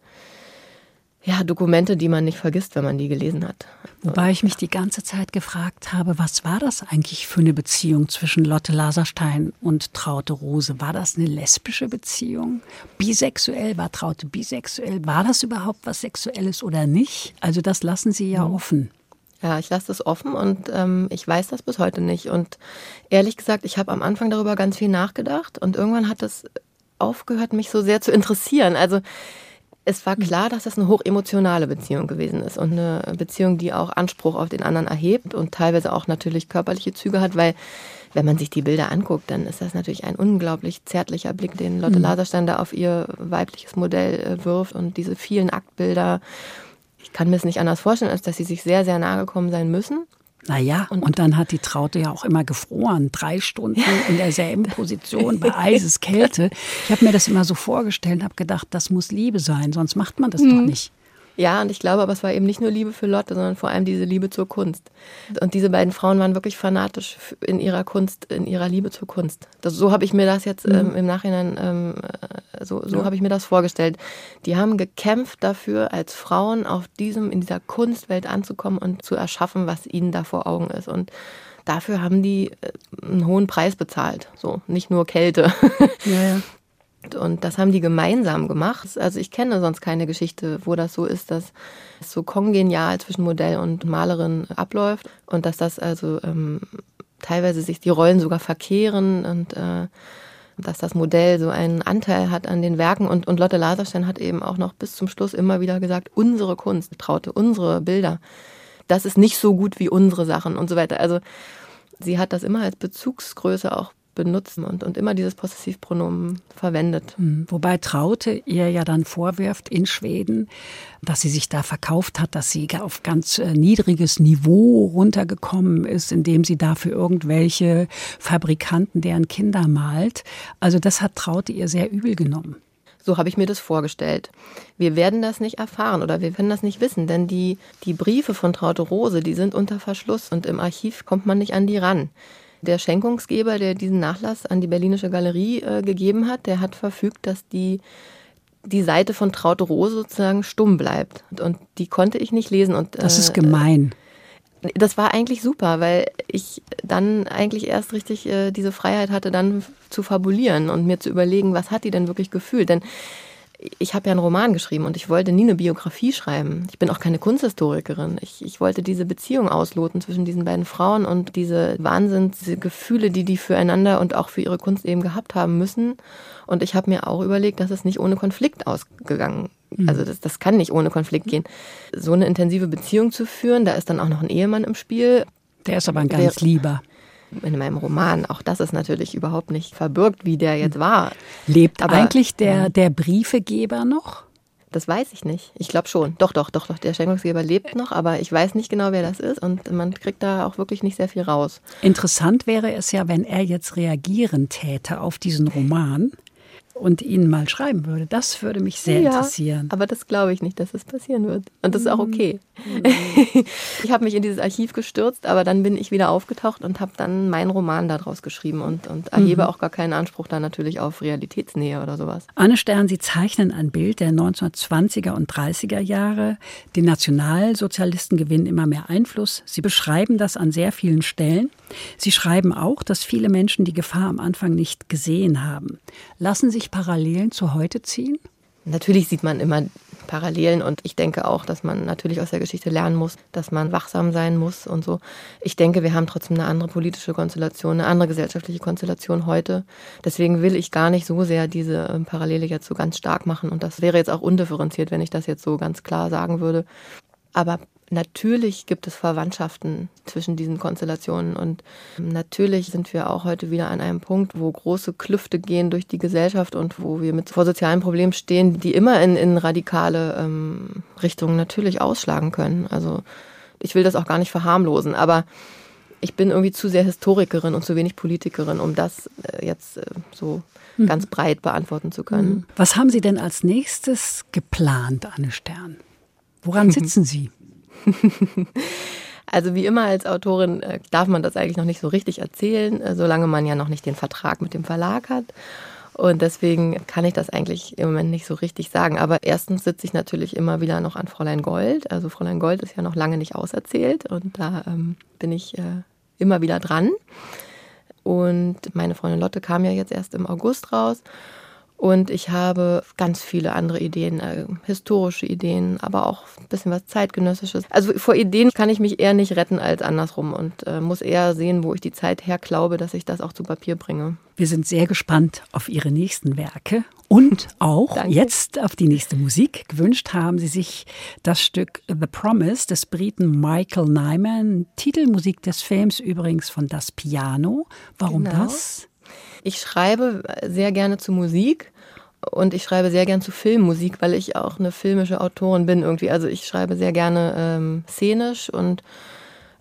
ja, Dokumente, die man nicht vergisst, wenn man die gelesen hat. Wobei ich mich die ganze Zeit gefragt habe, was war das eigentlich für eine Beziehung zwischen Lotte Laserstein und Traute Rose? War das eine lesbische Beziehung? Bisexuell? War Traute bisexuell? War das überhaupt was Sexuelles oder nicht? Also das lassen Sie ja mhm. offen. Ja, ich lasse das offen und ähm, ich weiß das bis heute nicht. Und ehrlich gesagt, ich habe am Anfang darüber ganz viel nachgedacht und irgendwann hat es aufgehört, mich so sehr zu interessieren. Also es war klar, dass das eine hochemotionale Beziehung gewesen ist und eine Beziehung, die auch Anspruch auf den anderen erhebt und teilweise auch natürlich körperliche Züge hat, weil wenn man sich die Bilder anguckt, dann ist das natürlich ein unglaublich zärtlicher Blick, den Lotte mhm. Laserstein da auf ihr weibliches Modell äh, wirft und diese vielen Aktbilder Ich kann mir es nicht anders vorstellen, als dass sie sich sehr, sehr nahe gekommen sein müssen. Naja, und, und dann hat die Traute ja auch immer gefroren, drei Stunden in derselben Position bei Eiseskälte. Ich habe mir das immer so vorgestellt, habe gedacht, das muss Liebe sein, sonst macht man das mhm. doch nicht. Ja, und ich glaube, aber es war eben nicht nur Liebe für Lotte, sondern vor allem diese Liebe zur Kunst. Und diese beiden Frauen waren wirklich fanatisch in ihrer Kunst, in ihrer Liebe zur Kunst. Das, so habe ich mir das jetzt mhm. ähm, im Nachhinein, ähm, äh, so, so ja. habe ich mir das vorgestellt. Die haben gekämpft dafür, als Frauen auf diesem, in dieser Kunstwelt anzukommen und zu erschaffen, was ihnen da vor Augen ist. Und dafür haben die äh, einen hohen Preis bezahlt. So, nicht nur Kälte. Ja, ja. Und das haben die gemeinsam gemacht. Also ich kenne sonst keine Geschichte, wo das so ist, dass es so kongenial zwischen Modell und Malerin abläuft und dass das also ähm, teilweise sich die Rollen sogar verkehren und äh, dass das Modell so einen Anteil hat an den Werken. Und, und Lotte Laserstein hat eben auch noch bis zum Schluss immer wieder gesagt, unsere Kunst, traute, unsere Bilder, das ist nicht so gut wie unsere Sachen und so weiter. Also sie hat das immer als Bezugsgröße auch benutzen und, und immer dieses Possessivpronomen verwendet. Hm, wobei Traute ihr ja dann vorwirft in Schweden, dass sie sich da verkauft hat, dass sie auf ganz äh, niedriges Niveau runtergekommen ist, indem sie da für irgendwelche Fabrikanten deren Kinder malt. Also das hat Traute ihr sehr übel genommen. So habe ich mir das vorgestellt. Wir werden das nicht erfahren oder wir können das nicht wissen, denn die, die Briefe von Traute Rose, die sind unter Verschluss und im Archiv kommt man nicht an die ran. Der Schenkungsgeber, der diesen Nachlass an die Berlinische Galerie äh, gegeben hat, der hat verfügt, dass die die Seite von Traute Rose sozusagen stumm bleibt. Und die konnte ich nicht lesen. Und, das ist äh, gemein. Das war eigentlich super, weil ich dann eigentlich erst richtig äh, diese Freiheit hatte, dann zu fabulieren und mir zu überlegen, was hat die denn wirklich gefühlt. Denn ich habe ja einen Roman geschrieben und ich wollte nie eine Biografie schreiben. Ich bin auch keine Kunsthistorikerin. Ich, ich wollte diese Beziehung ausloten zwischen diesen beiden Frauen und diese Wahnsinnsgefühle, die die füreinander und auch für ihre Kunst eben gehabt haben müssen. Und ich habe mir auch überlegt, dass es nicht ohne Konflikt ausgegangen mhm. also das, das kann nicht ohne Konflikt gehen. So eine intensive Beziehung zu führen, da ist dann auch noch ein Ehemann im Spiel. Der ist aber ein ganz lieber in meinem Roman. Auch das ist natürlich überhaupt nicht verbürgt, wie der jetzt war. Lebt Aber, eigentlich der, der Briefegeber noch? Das weiß ich nicht. Ich glaube schon. Doch, doch, doch, doch. Der Schenkungsgeber lebt noch, aber ich weiß nicht genau, wer das ist und man kriegt da auch wirklich nicht sehr viel raus. Interessant wäre es ja, wenn er jetzt reagieren täte auf diesen Roman und Ihnen mal schreiben würde. Das würde mich sehr ja, interessieren. Aber das glaube ich nicht, dass das passieren wird. Und das ist auch okay. Mhm. ich habe mich in dieses Archiv gestürzt, aber dann bin ich wieder aufgetaucht und habe dann meinen Roman daraus geschrieben und, und erhebe mhm. auch gar keinen Anspruch da natürlich auf Realitätsnähe oder sowas. Anne Stern, Sie zeichnen ein Bild der 1920er und 30er Jahre. Die Nationalsozialisten gewinnen immer mehr Einfluss. Sie beschreiben das an sehr vielen Stellen. Sie schreiben auch, dass viele Menschen die Gefahr am Anfang nicht gesehen haben. Lassen sich Parallelen zu heute ziehen? Natürlich sieht man immer Parallelen und ich denke auch, dass man natürlich aus der Geschichte lernen muss, dass man wachsam sein muss und so. Ich denke, wir haben trotzdem eine andere politische Konstellation, eine andere gesellschaftliche Konstellation heute. Deswegen will ich gar nicht so sehr diese ähm, Parallele jetzt so ganz stark machen und das wäre jetzt auch undifferenziert, wenn ich das jetzt so ganz klar sagen würde. Aber Natürlich gibt es Verwandtschaften zwischen diesen Konstellationen und natürlich sind wir auch heute wieder an einem Punkt, wo große Klüfte gehen durch die Gesellschaft und wo wir mit vor sozialen Problemen stehen, die immer in, in radikale ähm, Richtungen natürlich ausschlagen können. Also ich will das auch gar nicht verharmlosen, aber ich bin irgendwie zu sehr Historikerin und zu wenig Politikerin, um das äh, jetzt äh, so mhm. ganz breit beantworten zu können. Mhm. Was haben Sie denn als nächstes geplant, Anne Stern? Woran sitzen Sie? Also wie immer als Autorin äh, darf man das eigentlich noch nicht so richtig erzählen, äh, solange man ja noch nicht den Vertrag mit dem Verlag hat. Und deswegen kann ich das eigentlich im Moment nicht so richtig sagen. Aber erstens sitze ich natürlich immer wieder noch an Fräulein Gold. Also Fräulein Gold ist ja noch lange nicht auserzählt und da ähm, bin ich äh, immer wieder dran. Und meine Freundin Lotte kam ja jetzt erst im August raus. Und ich habe ganz viele andere Ideen, äh, historische Ideen, aber auch ein bisschen was zeitgenössisches. Also vor Ideen kann ich mich eher nicht retten als andersrum und äh, muss eher sehen, wo ich die Zeit her glaube, dass ich das auch zu Papier bringe. Wir sind sehr gespannt auf Ihre nächsten Werke und auch jetzt auf die nächste Musik. Gewünscht haben Sie sich das Stück The Promise des Briten Michael Nyman, Titelmusik des Films übrigens von Das Piano. Warum genau. das? Ich schreibe sehr gerne zu Musik und ich schreibe sehr gern zu Filmmusik, weil ich auch eine filmische Autorin bin irgendwie. Also ich schreibe sehr gerne ähm, szenisch und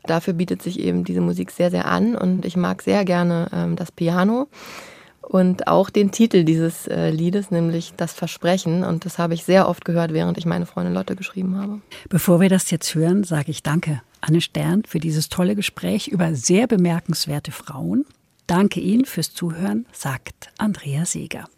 dafür bietet sich eben diese Musik sehr, sehr an und ich mag sehr gerne ähm, das Piano und auch den Titel dieses äh, Liedes, nämlich Das Versprechen. Und das habe ich sehr oft gehört, während ich meine Freundin Lotte geschrieben habe. Bevor wir das jetzt hören, sage ich danke, Anne Stern, für dieses tolle Gespräch über sehr bemerkenswerte Frauen. Danke Ihnen fürs Zuhören, sagt Andrea Seeger.